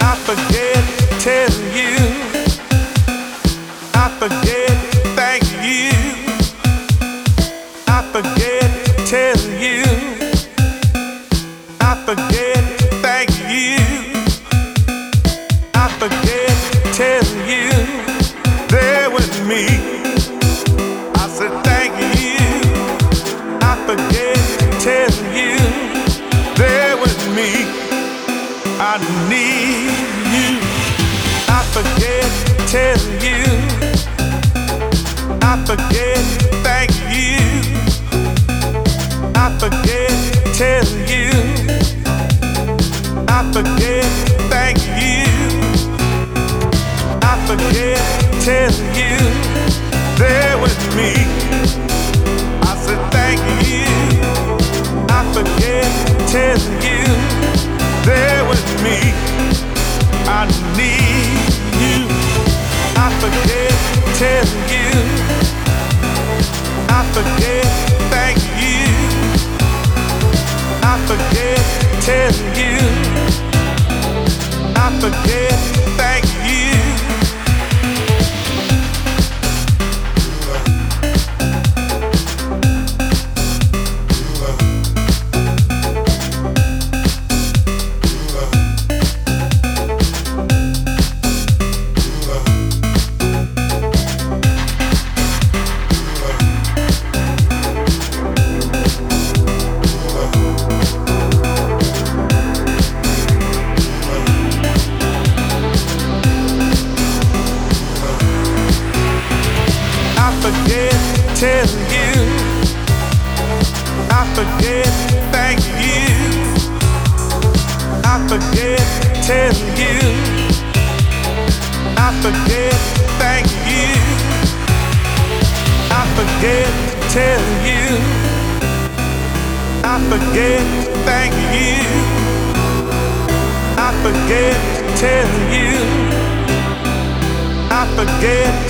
I forget telling you. I forget thank you. I forget telling you. I forget thank you. I forget telling you. There with me. I said thank you. I forget telling you. There with me. I need forget telling you. I forget thank you. I forget telling you. I forget thank you. I forget telling you. There with me. Forget telling you. I forget thank you. I forget telling you. I forget telling you. I forget thank you. I forget telling you. I forget thank you. I forget telling you. I forget thank you. I forget telling you. I forget